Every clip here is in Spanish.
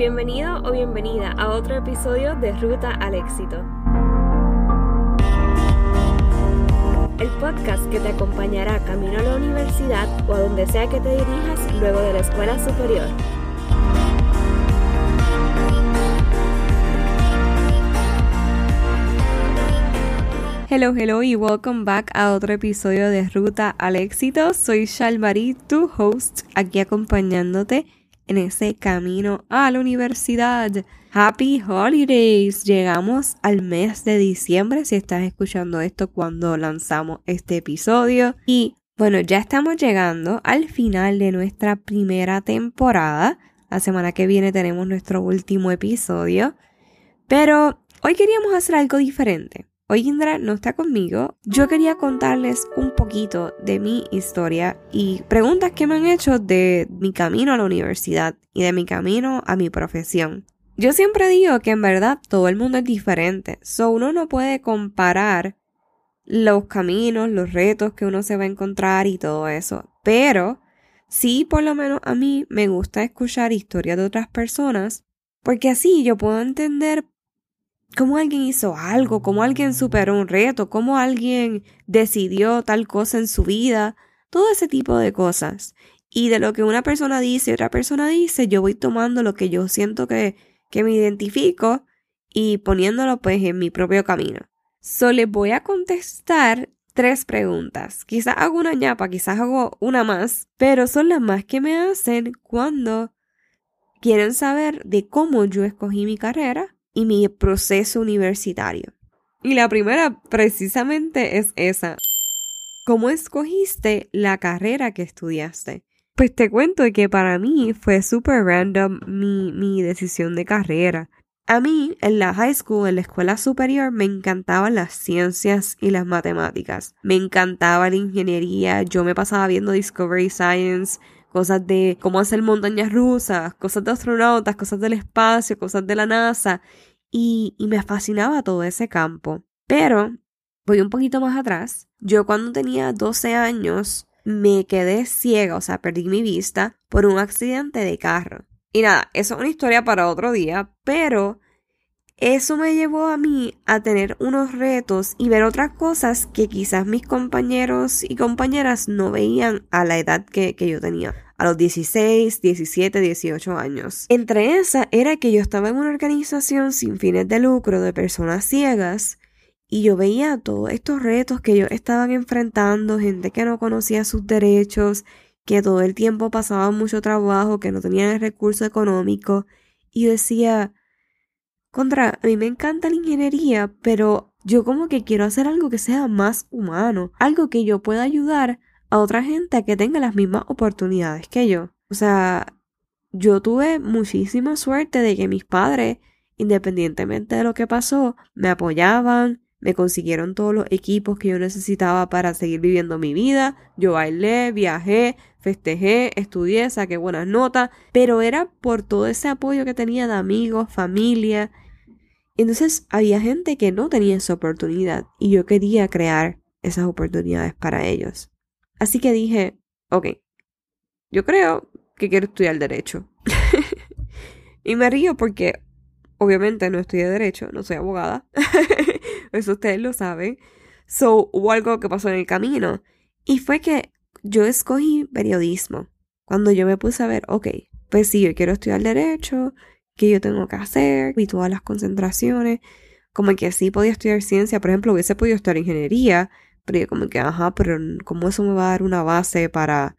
Bienvenido o bienvenida a otro episodio de Ruta al Éxito. El podcast que te acompañará camino a la universidad o a donde sea que te dirijas luego de la escuela superior. Hello, hello y welcome back a otro episodio de Ruta al Éxito. Soy Shalmarie, tu host, aquí acompañándote en ese camino a la universidad. Happy Holidays. Llegamos al mes de diciembre si estás escuchando esto cuando lanzamos este episodio. Y bueno, ya estamos llegando al final de nuestra primera temporada. La semana que viene tenemos nuestro último episodio. Pero hoy queríamos hacer algo diferente. Hoy Indra no está conmigo. Yo quería contarles un poquito de mi historia y preguntas que me han hecho de mi camino a la universidad y de mi camino a mi profesión. Yo siempre digo que en verdad todo el mundo es diferente, so uno no puede comparar los caminos, los retos que uno se va a encontrar y todo eso, pero sí por lo menos a mí me gusta escuchar historias de otras personas porque así yo puedo entender cómo alguien hizo algo, cómo alguien superó un reto, cómo alguien decidió tal cosa en su vida, todo ese tipo de cosas. Y de lo que una persona dice y otra persona dice, yo voy tomando lo que yo siento que, que me identifico y poniéndolo pues en mi propio camino. So les voy a contestar tres preguntas. Quizás hago una ñapa, quizás hago una más, pero son las más que me hacen cuando quieren saber de cómo yo escogí mi carrera y mi proceso universitario. Y la primera precisamente es esa. ¿Cómo escogiste la carrera que estudiaste? Pues te cuento que para mí fue súper random mi, mi decisión de carrera. A mí, en la high school, en la escuela superior, me encantaban las ciencias y las matemáticas. Me encantaba la ingeniería. Yo me pasaba viendo Discovery Science, cosas de cómo hacer montañas rusas, cosas de astronautas, cosas del espacio, cosas de la NASA, y, me fascinaba todo ese campo. Pero, voy un poquito más atrás, yo cuando tenía 12 años me quedé ciega, o sea, perdí mi vista por un accidente de carro. Y nada, eso es una historia para otro día, pero eso me llevó a mí a tener unos retos y ver otras cosas que quizás mis compañeros y compañeras no veían a la edad que, que yo tenía a los 16, 17, 18 años. Entre esas era que yo estaba en una organización sin fines de lucro de personas ciegas y yo veía todos estos retos que ellos estaban enfrentando, gente que no conocía sus derechos, que todo el tiempo pasaba mucho trabajo, que no tenían el recurso económico. Y yo decía, contra, a mí me encanta la ingeniería, pero yo como que quiero hacer algo que sea más humano, algo que yo pueda ayudar a otra gente que tenga las mismas oportunidades que yo. O sea, yo tuve muchísima suerte de que mis padres, independientemente de lo que pasó, me apoyaban, me consiguieron todos los equipos que yo necesitaba para seguir viviendo mi vida. Yo bailé, viajé, festejé, estudié, saqué buenas notas, pero era por todo ese apoyo que tenía de amigos, familia. Entonces había gente que no tenía esa oportunidad y yo quería crear esas oportunidades para ellos. Así que dije, ok, yo creo que quiero estudiar derecho. y me río porque obviamente no estudié derecho, no soy abogada. Eso ustedes lo saben. So, hubo algo que pasó en el camino. Y fue que yo escogí periodismo. Cuando yo me puse a ver, ok, pues sí, yo quiero estudiar derecho, ¿qué yo tengo que hacer? Y todas las concentraciones. Como que sí podía estudiar ciencia, por ejemplo, hubiese podido estudiar ingeniería, pero como que, ajá, pero ¿cómo eso me va a dar una base para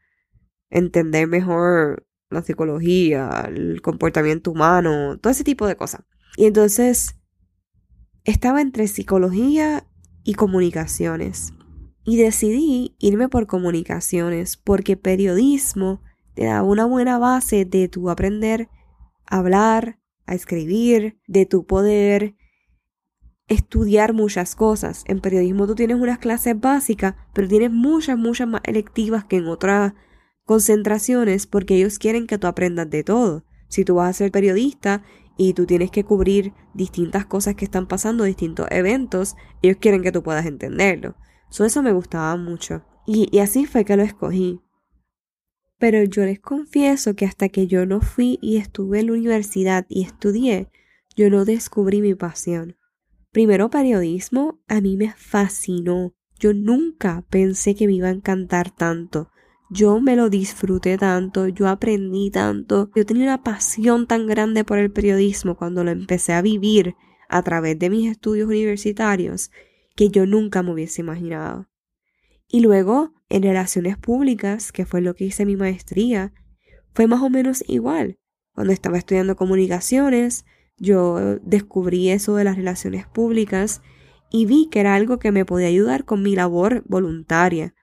entender mejor la psicología, el comportamiento humano, todo ese tipo de cosas? Y entonces estaba entre psicología y comunicaciones. Y decidí irme por comunicaciones porque periodismo te da una buena base de tu aprender a hablar, a escribir, de tu poder estudiar muchas cosas. En periodismo tú tienes unas clases básicas, pero tienes muchas, muchas más electivas que en otras concentraciones porque ellos quieren que tú aprendas de todo. Si tú vas a ser periodista y tú tienes que cubrir distintas cosas que están pasando, distintos eventos, ellos quieren que tú puedas entenderlo. eso me gustaba mucho. Y, y así fue que lo escogí. Pero yo les confieso que hasta que yo no fui y estuve en la universidad y estudié, yo no descubrí mi pasión. Primero periodismo a mí me fascinó. Yo nunca pensé que me iba a encantar tanto. Yo me lo disfruté tanto, yo aprendí tanto, yo tenía una pasión tan grande por el periodismo cuando lo empecé a vivir a través de mis estudios universitarios que yo nunca me hubiese imaginado. Y luego, en relaciones públicas, que fue lo que hice mi maestría, fue más o menos igual. Cuando estaba estudiando comunicaciones, yo descubrí eso de las relaciones públicas y vi que era algo que me podía ayudar con mi labor voluntaria.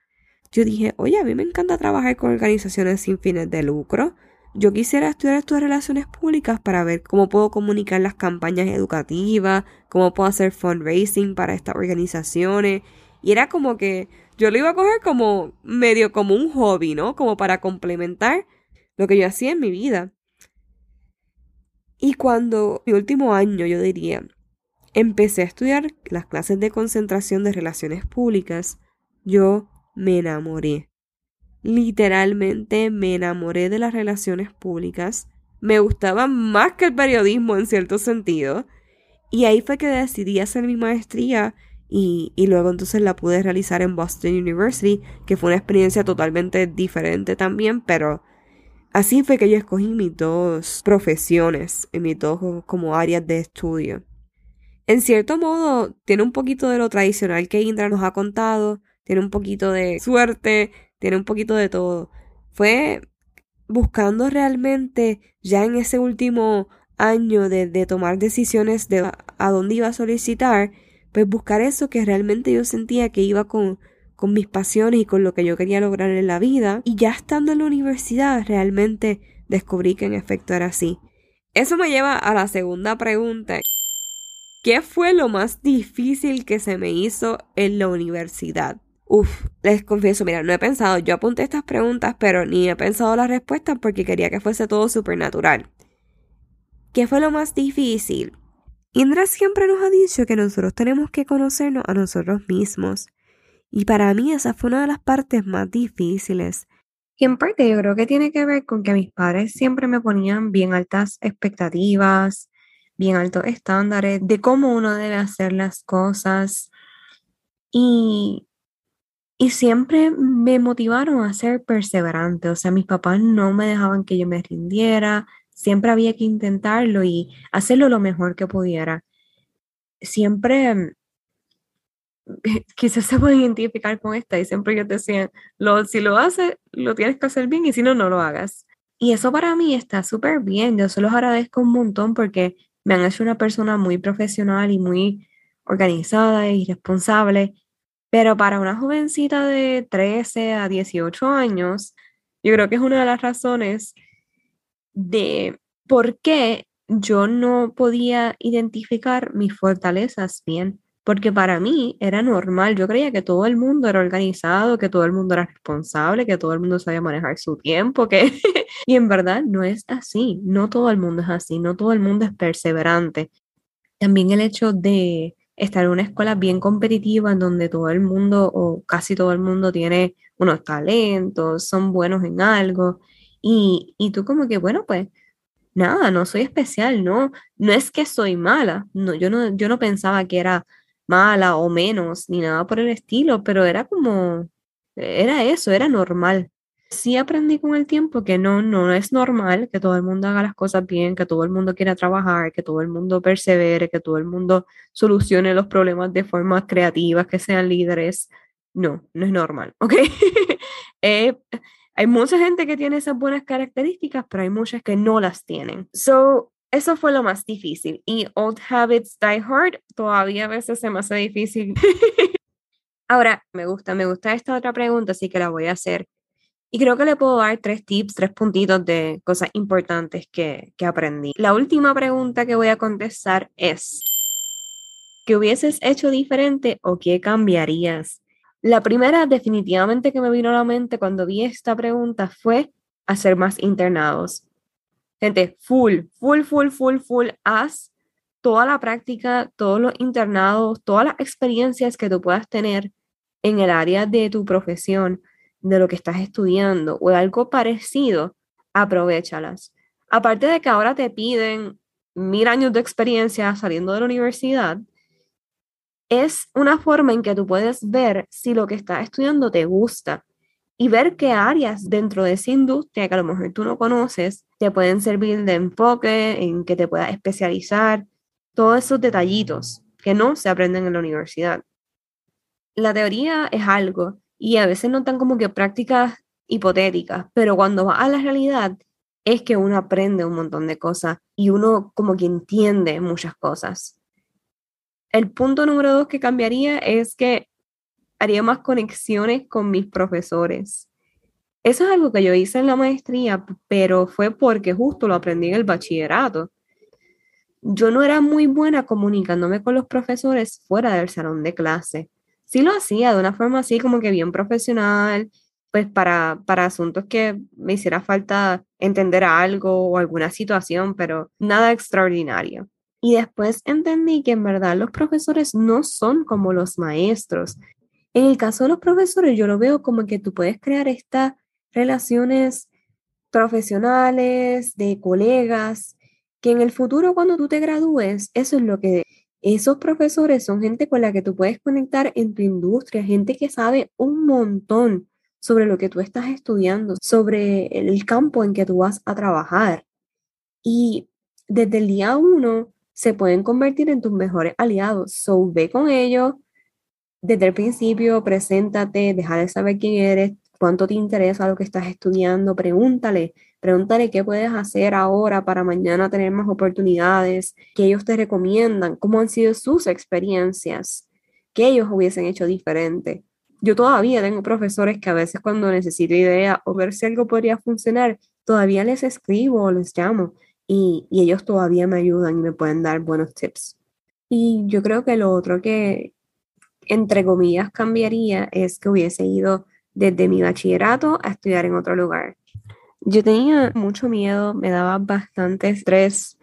Yo dije, oye, a mí me encanta trabajar con organizaciones sin fines de lucro. Yo quisiera estudiar estas relaciones públicas para ver cómo puedo comunicar las campañas educativas, cómo puedo hacer fundraising para estas organizaciones. Y era como que yo lo iba a coger como medio como un hobby, ¿no? Como para complementar lo que yo hacía en mi vida. Y cuando mi último año, yo diría, empecé a estudiar las clases de concentración de relaciones públicas, yo me enamoré. Literalmente me enamoré de las relaciones públicas. Me gustaba más que el periodismo en cierto sentido. Y ahí fue que decidí hacer mi maestría y, y, luego entonces la pude realizar en Boston University, que fue una experiencia totalmente diferente también, pero Así fue que yo escogí mis dos profesiones, en mis dos como áreas de estudio. En cierto modo, tiene un poquito de lo tradicional que Indra nos ha contado, tiene un poquito de suerte, tiene un poquito de todo. Fue buscando realmente ya en ese último año de, de tomar decisiones de a dónde iba a solicitar, pues buscar eso que realmente yo sentía que iba con, con mis pasiones y con lo que yo quería lograr en la vida. Y ya estando en la universidad realmente descubrí que en efecto era así. Eso me lleva a la segunda pregunta. ¿Qué fue lo más difícil que se me hizo en la universidad? Uf, les confieso, mira, no he pensado, yo apunté estas preguntas, pero ni he pensado las respuestas porque quería que fuese todo supernatural. ¿Qué fue lo más difícil? Indra siempre nos ha dicho que nosotros tenemos que conocernos a nosotros mismos. Y para mí esa fue una de las partes más difíciles. Y en parte yo creo que tiene que ver con que mis padres siempre me ponían bien altas expectativas, bien altos estándares de cómo uno debe hacer las cosas. Y, y siempre me motivaron a ser perseverante. O sea, mis papás no me dejaban que yo me rindiera. Siempre había que intentarlo y hacerlo lo mejor que pudiera. Siempre quizás se pueden identificar con esta y siempre yo te decía, lo, si lo haces, lo tienes que hacer bien y si no, no lo hagas. Y eso para mí está súper bien, yo se los agradezco un montón porque me han hecho una persona muy profesional y muy organizada y responsable, pero para una jovencita de 13 a 18 años, yo creo que es una de las razones de por qué yo no podía identificar mis fortalezas bien porque para mí era normal, yo creía que todo el mundo era organizado, que todo el mundo era responsable, que todo el mundo sabía manejar su tiempo, que y en verdad no es así, no todo el mundo es así, no todo el mundo es perseverante. También el hecho de estar en una escuela bien competitiva en donde todo el mundo o casi todo el mundo tiene unos talentos, son buenos en algo y, y tú como que, bueno, pues nada, no soy especial, no, no es que soy mala, no, yo no, yo no pensaba que era mala o menos, ni nada por el estilo, pero era como, era eso, era normal. Sí aprendí con el tiempo que no, no es normal que todo el mundo haga las cosas bien, que todo el mundo quiera trabajar, que todo el mundo persevere, que todo el mundo solucione los problemas de formas creativas, que sean líderes. No, no es normal, ¿ok? Eh, hay mucha gente que tiene esas buenas características, pero hay muchas que no las tienen. So, eso fue lo más difícil. Y Old Habits Die Hard todavía a veces se me hace difícil. Ahora, me gusta, me gusta esta otra pregunta, así que la voy a hacer. Y creo que le puedo dar tres tips, tres puntitos de cosas importantes que, que aprendí. La última pregunta que voy a contestar es, ¿qué hubieses hecho diferente o qué cambiarías? La primera definitivamente que me vino a la mente cuando vi esta pregunta fue hacer más internados. Gente, full, full, full, full, full, haz toda la práctica, todos los internados, todas las experiencias que tú puedas tener en el área de tu profesión. de lo que estás estudiando o algo parecido, aprovechalas. Aparte de que ahora te piden mil años de experiencia saliendo de la universidad, es una forma en que tú puedes ver si lo que estás estudiando te gusta y ver qué áreas dentro de esa industria que a lo mejor tú no conoces te pueden servir de enfoque, en que te puedas especializar, todos esos detallitos que no se aprenden en la universidad. La teoría es algo y a veces no tan como que prácticas hipotéticas, pero cuando va a la realidad es que uno aprende un montón de cosas y uno como que entiende muchas cosas. El punto número dos que cambiaría es que haría más conexiones con mis profesores. Eso es algo que yo hice en la maestría, pero fue porque justo lo aprendí en el bachillerato. Yo no era muy buena comunicándome con los profesores fuera del salón de clase. Sí lo hacía de una forma así como que bien profesional, pues para, para asuntos que me hiciera falta entender algo o alguna situación, pero nada extraordinario. Y después entendí que en verdad los profesores no son como los maestros. En el caso de los profesores, yo lo veo como que tú puedes crear estas relaciones profesionales, de colegas, que en el futuro cuando tú te gradúes, eso es lo que esos profesores son gente con la que tú puedes conectar en tu industria, gente que sabe un montón sobre lo que tú estás estudiando, sobre el campo en que tú vas a trabajar. Y desde el día uno se pueden convertir en tus mejores aliados. So, ve con ellos desde el principio, preséntate, deja de saber quién eres, cuánto te interesa lo que estás estudiando, pregúntale, pregúntale qué puedes hacer ahora para mañana tener más oportunidades, qué ellos te recomiendan, cómo han sido sus experiencias, qué ellos hubiesen hecho diferente. Yo todavía tengo profesores que a veces cuando necesito idea o ver si algo podría funcionar, todavía les escribo o les llamo y, y ellos todavía me ayudan y me pueden dar buenos tips. Y yo creo que lo otro que, entre comillas, cambiaría es que hubiese ido desde mi bachillerato a estudiar en otro lugar. Yo tenía mucho miedo, me daba bastante estrés,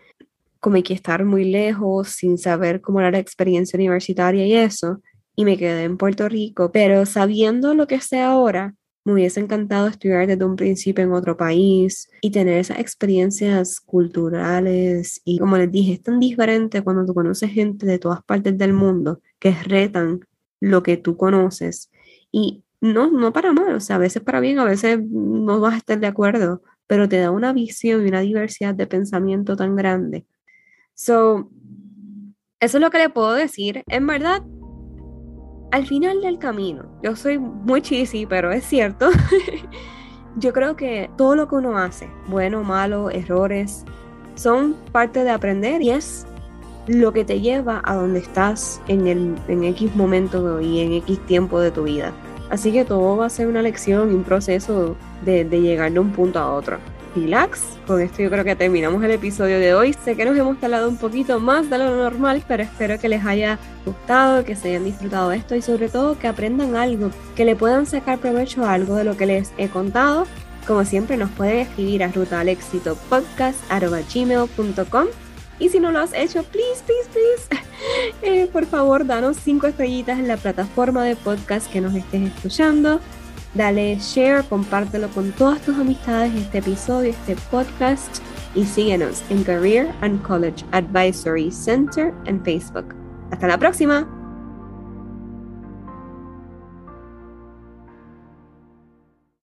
como que estar muy lejos, sin saber cómo era la experiencia universitaria y eso y me quedé en Puerto Rico, pero sabiendo lo que sé ahora, me hubiese encantado estudiar desde un principio en otro país y tener esas experiencias culturales. Y como les dije, es tan diferente cuando tú conoces gente de todas partes del mundo que retan lo que tú conoces. Y no, no para mal, o sea, a veces para bien, a veces no vas a estar de acuerdo, pero te da una visión y una diversidad de pensamiento tan grande. So, eso es lo que le puedo decir. En verdad, al final del camino, yo soy muy cheesy, pero es cierto, yo creo que todo lo que uno hace, bueno, malo, errores, son parte de aprender y es lo que te lleva a donde estás en, el, en X momento y en X tiempo de tu vida. Así que todo va a ser una lección y un proceso de, de llegar de un punto a otro relax. Con esto yo creo que terminamos el episodio de hoy. Sé que nos hemos talado un poquito más de lo normal, pero espero que les haya gustado, que se hayan disfrutado de esto y sobre todo que aprendan algo, que le puedan sacar provecho a algo de lo que les he contado. Como siempre nos pueden escribir a rutaalexitopodcast.com y si no lo has hecho, please, please, please, eh, por favor, danos cinco estrellitas en la plataforma de podcast que nos estés escuchando. Dale share, compártelo con todas tus amistades este episodio, este podcast y síguenos en Career and College Advisory Center en Facebook. Hasta la próxima.